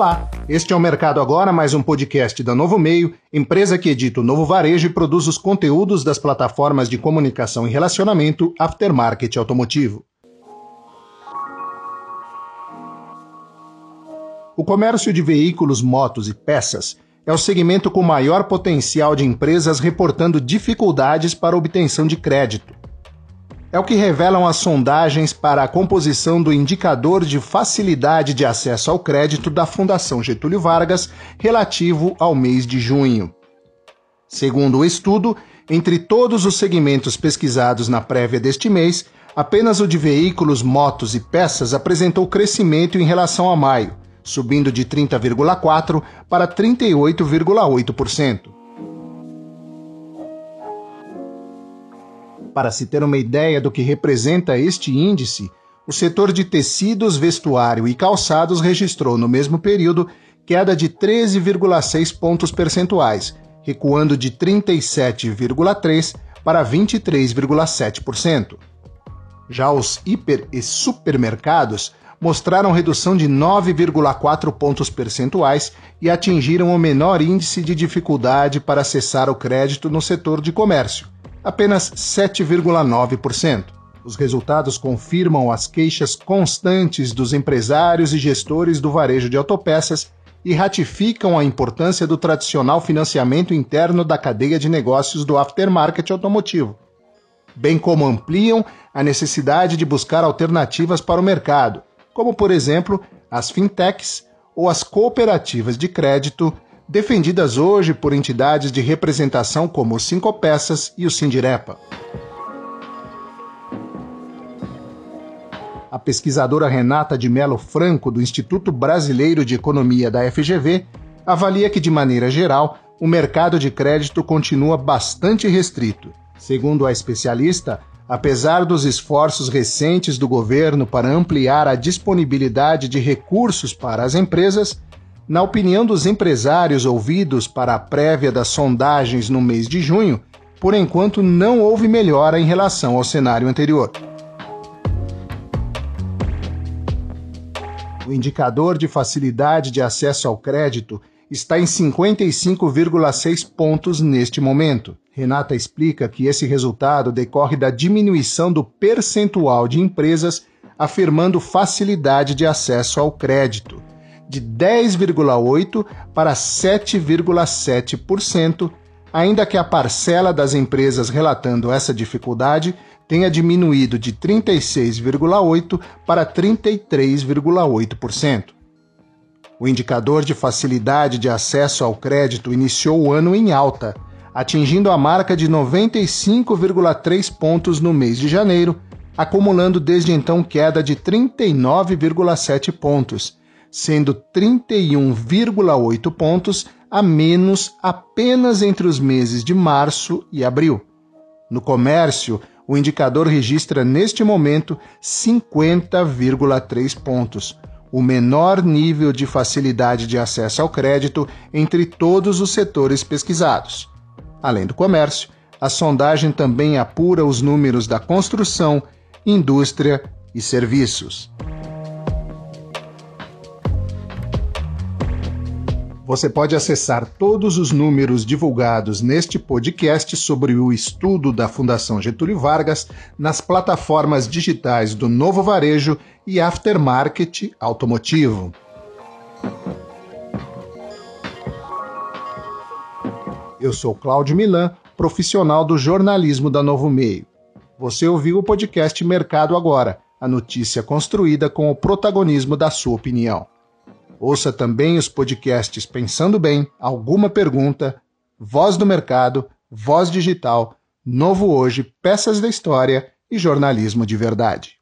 Olá, este é o Mercado Agora, mais um podcast da Novo Meio, empresa que edita o novo varejo e produz os conteúdos das plataformas de comunicação e relacionamento aftermarket automotivo. O comércio de veículos, motos e peças é o segmento com maior potencial de empresas reportando dificuldades para obtenção de crédito. É o que revelam as sondagens para a composição do indicador de facilidade de acesso ao crédito da Fundação Getúlio Vargas relativo ao mês de junho. Segundo o estudo, entre todos os segmentos pesquisados na prévia deste mês, apenas o de veículos, motos e peças apresentou crescimento em relação a maio, subindo de 30,4% para 38,8%. Para se ter uma ideia do que representa este índice, o setor de tecidos, vestuário e calçados registrou no mesmo período queda de 13,6 pontos percentuais, recuando de 37,3 para 23,7%. Já os hiper e supermercados mostraram redução de 9,4 pontos percentuais e atingiram o menor índice de dificuldade para acessar o crédito no setor de comércio, apenas 7,9%. Os resultados confirmam as queixas constantes dos empresários e gestores do varejo de autopeças e ratificam a importância do tradicional financiamento interno da cadeia de negócios do aftermarket automotivo, bem como ampliam a necessidade de buscar alternativas para o mercado, como por exemplo as fintechs ou as cooperativas de crédito defendidas hoje por entidades de representação como o Cinco Peças e o Sindirepa. A pesquisadora Renata de Melo Franco, do Instituto Brasileiro de Economia da FGV, avalia que, de maneira geral, o mercado de crédito continua bastante restrito. Segundo a especialista, apesar dos esforços recentes do governo para ampliar a disponibilidade de recursos para as empresas, na opinião dos empresários ouvidos para a prévia das sondagens no mês de junho, por enquanto não houve melhora em relação ao cenário anterior. O indicador de facilidade de acesso ao crédito está em 55,6 pontos neste momento. Renata explica que esse resultado decorre da diminuição do percentual de empresas afirmando facilidade de acesso ao crédito de 10,8% para 7,7%, ainda que a parcela das empresas relatando essa dificuldade tenha diminuído de 36,8% para 33,8%. O indicador de facilidade de acesso ao crédito iniciou o ano em alta, atingindo a marca de 95,3 pontos no mês de janeiro, acumulando desde então queda de 39,7 pontos sendo 31,8 pontos a menos apenas entre os meses de março e abril. No comércio, o indicador registra neste momento 50,3 pontos, o menor nível de facilidade de acesso ao crédito entre todos os setores pesquisados. Além do comércio, a sondagem também apura os números da construção, indústria e serviços. Você pode acessar todos os números divulgados neste podcast sobre o estudo da Fundação Getúlio Vargas nas plataformas digitais do Novo Varejo e Aftermarket Automotivo. Eu sou Cláudio Milan, profissional do jornalismo da Novo Meio. Você ouviu o podcast Mercado Agora, a notícia construída com o protagonismo da sua opinião. Ouça também os podcasts Pensando Bem, Alguma Pergunta, Voz do Mercado, Voz Digital, Novo Hoje, Peças da História e Jornalismo de Verdade.